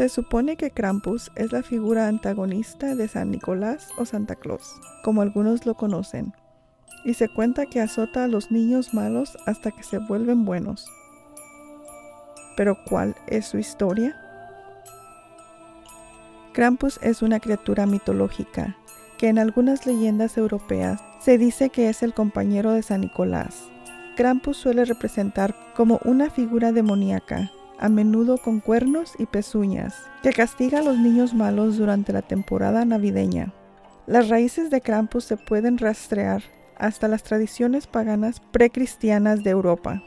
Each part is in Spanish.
Se supone que Krampus es la figura antagonista de San Nicolás o Santa Claus, como algunos lo conocen, y se cuenta que azota a los niños malos hasta que se vuelven buenos. Pero ¿cuál es su historia? Krampus es una criatura mitológica que en algunas leyendas europeas se dice que es el compañero de San Nicolás. Krampus suele representar como una figura demoníaca, a menudo con cuernos y pezuñas, que castiga a los niños malos durante la temporada navideña. Las raíces de Krampus se pueden rastrear hasta las tradiciones paganas precristianas de Europa,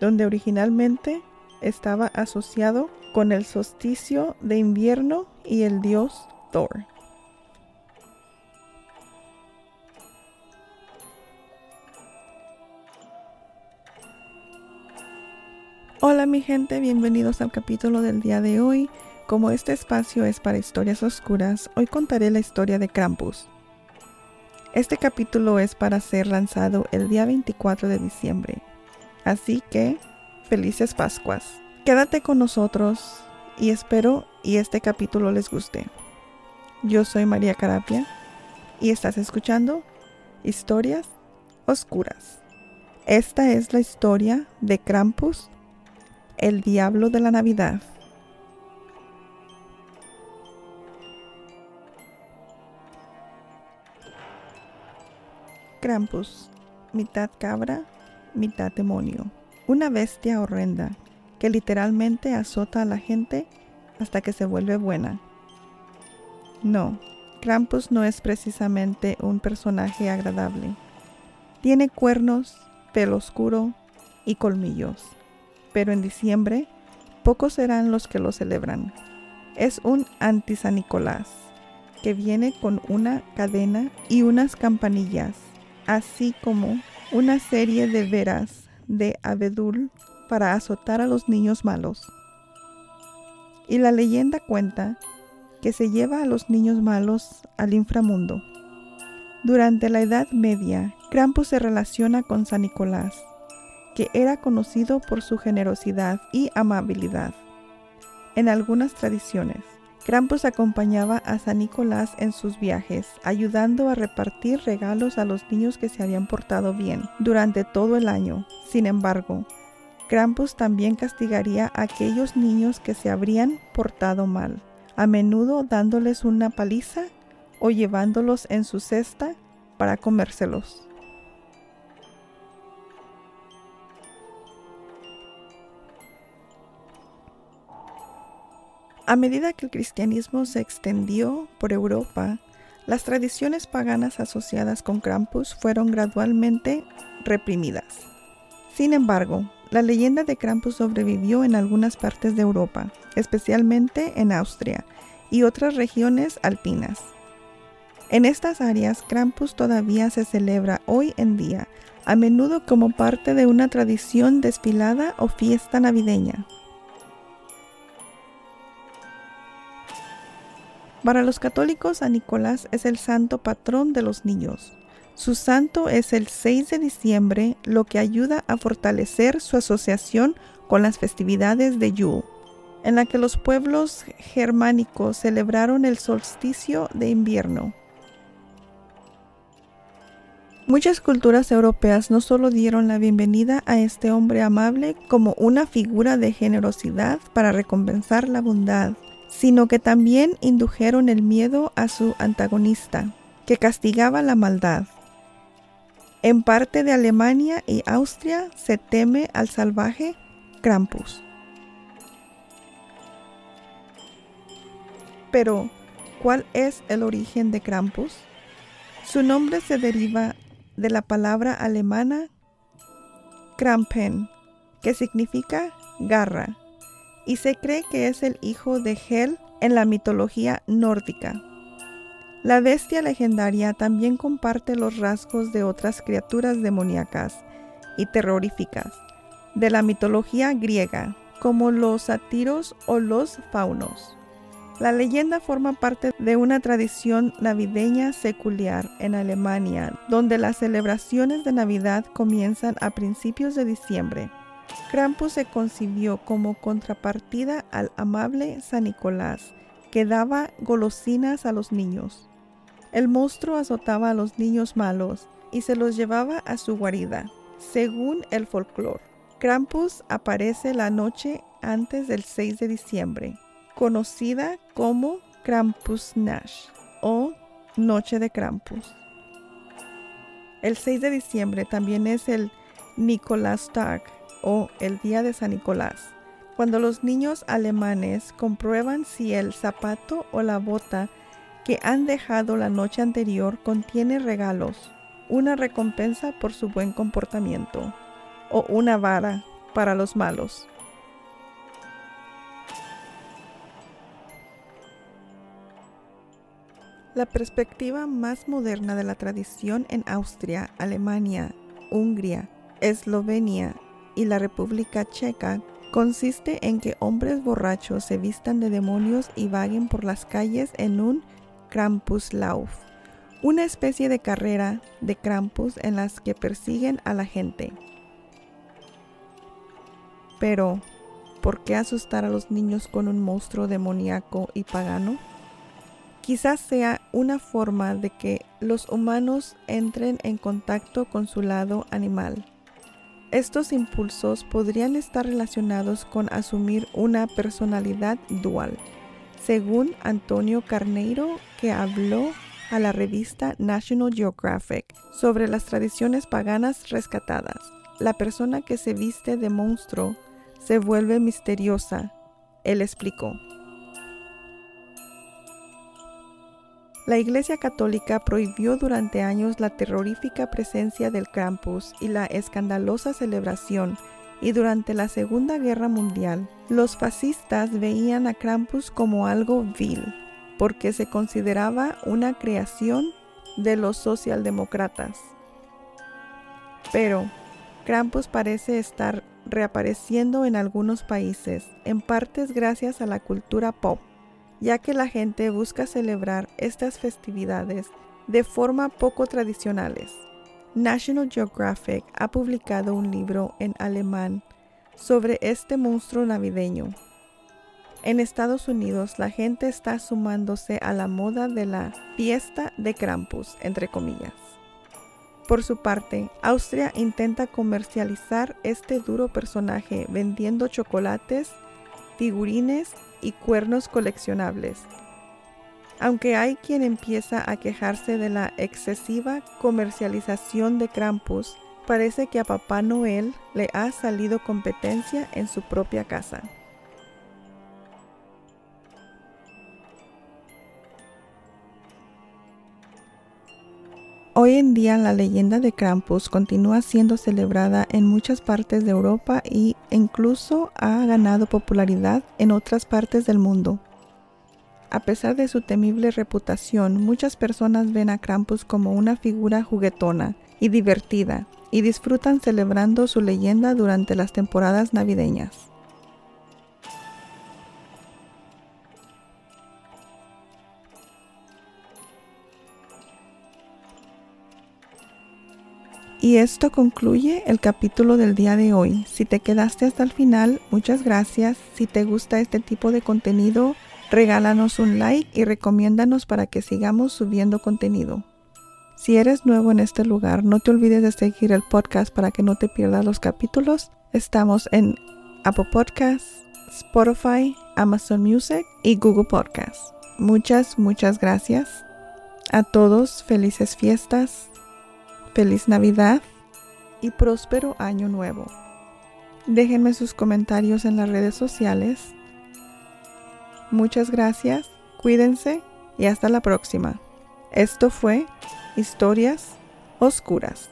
donde originalmente estaba asociado con el solsticio de invierno y el dios Thor. Hola mi gente, bienvenidos al capítulo del día de hoy. Como este espacio es para historias oscuras, hoy contaré la historia de Krampus. Este capítulo es para ser lanzado el día 24 de diciembre, así que felices Pascuas. Quédate con nosotros y espero y este capítulo les guste. Yo soy María Carapia y estás escuchando Historias Oscuras. Esta es la historia de Krampus, el diablo de la Navidad. Krampus, mitad cabra, mitad demonio, una bestia horrenda que literalmente azota a la gente hasta que se vuelve buena. No, Krampus no es precisamente un personaje agradable. Tiene cuernos, pelo oscuro y colmillos. Pero en diciembre, pocos serán los que lo celebran. Es un anti-San Nicolás, que viene con una cadena y unas campanillas, así como una serie de veras de abedul para azotar a los niños malos. Y la leyenda cuenta que se lleva a los niños malos al inframundo. Durante la Edad Media, Krampus se relaciona con San Nicolás, que era conocido por su generosidad y amabilidad. En algunas tradiciones, Krampus acompañaba a San Nicolás en sus viajes, ayudando a repartir regalos a los niños que se habían portado bien durante todo el año. Sin embargo, Krampus también castigaría a aquellos niños que se habrían portado mal, a menudo dándoles una paliza o llevándolos en su cesta para comérselos. A medida que el cristianismo se extendió por Europa, las tradiciones paganas asociadas con Krampus fueron gradualmente reprimidas. Sin embargo, la leyenda de Krampus sobrevivió en algunas partes de Europa, especialmente en Austria y otras regiones alpinas. En estas áreas, Krampus todavía se celebra hoy en día, a menudo como parte de una tradición desfilada o fiesta navideña. Para los católicos, San Nicolás es el santo patrón de los niños. Su santo es el 6 de diciembre, lo que ayuda a fortalecer su asociación con las festividades de Yule, en la que los pueblos germánicos celebraron el solsticio de invierno. Muchas culturas europeas no solo dieron la bienvenida a este hombre amable como una figura de generosidad para recompensar la bondad, sino que también indujeron el miedo a su antagonista, que castigaba la maldad. En parte de Alemania y Austria se teme al salvaje Krampus. Pero, ¿cuál es el origen de Krampus? Su nombre se deriva de la palabra alemana Krampen, que significa garra, y se cree que es el hijo de Hel en la mitología nórdica. La bestia legendaria también comparte los rasgos de otras criaturas demoníacas y terroríficas de la mitología griega, como los sátiros o los faunos. La leyenda forma parte de una tradición navideña secular en Alemania, donde las celebraciones de Navidad comienzan a principios de diciembre. Krampus se concibió como contrapartida al amable San Nicolás, que daba golosinas a los niños. El monstruo azotaba a los niños malos y se los llevaba a su guarida, según el folclore. Krampus aparece la noche antes del 6 de diciembre, conocida como Krampusnacht o Noche de Krampus. El 6 de diciembre también es el Nikolastag o el Día de San Nicolás, cuando los niños alemanes comprueban si el zapato o la bota que han dejado la noche anterior contiene regalos, una recompensa por su buen comportamiento o una vara para los malos. La perspectiva más moderna de la tradición en Austria, Alemania, Hungría, Eslovenia y la República Checa consiste en que hombres borrachos se vistan de demonios y vaguen por las calles en un Krampuslauf, una especie de carrera de Krampus en las que persiguen a la gente. Pero, ¿por qué asustar a los niños con un monstruo demoníaco y pagano? Quizás sea una forma de que los humanos entren en contacto con su lado animal. Estos impulsos podrían estar relacionados con asumir una personalidad dual, según Antonio Carneiro, que habló a la revista National Geographic sobre las tradiciones paganas rescatadas. La persona que se viste de monstruo se vuelve misteriosa, él explicó. La Iglesia Católica prohibió durante años la terrorífica presencia del Krampus y la escandalosa celebración, y durante la Segunda Guerra Mundial, los fascistas veían a Krampus como algo vil, porque se consideraba una creación de los socialdemócratas. Pero Krampus parece estar reapareciendo en algunos países, en partes gracias a la cultura pop ya que la gente busca celebrar estas festividades de forma poco tradicionales. National Geographic ha publicado un libro en alemán sobre este monstruo navideño. En Estados Unidos la gente está sumándose a la moda de la fiesta de Krampus, entre comillas. Por su parte, Austria intenta comercializar este duro personaje vendiendo chocolates, figurines y cuernos coleccionables. Aunque hay quien empieza a quejarse de la excesiva comercialización de Krampus, parece que a Papá Noel le ha salido competencia en su propia casa. Hoy en día la leyenda de Krampus continúa siendo celebrada en muchas partes de Europa e incluso ha ganado popularidad en otras partes del mundo. A pesar de su temible reputación, muchas personas ven a Krampus como una figura juguetona y divertida y disfrutan celebrando su leyenda durante las temporadas navideñas. Y esto concluye el capítulo del día de hoy. Si te quedaste hasta el final, muchas gracias. Si te gusta este tipo de contenido, regálanos un like y recomiéndanos para que sigamos subiendo contenido. Si eres nuevo en este lugar, no te olvides de seguir el podcast para que no te pierdas los capítulos. Estamos en Apple Podcasts, Spotify, Amazon Music y Google Podcasts. Muchas, muchas gracias. A todos, felices fiestas feliz Navidad y próspero año nuevo. Déjenme sus comentarios en las redes sociales. Muchas gracias, cuídense y hasta la próxima. Esto fue Historias Oscuras.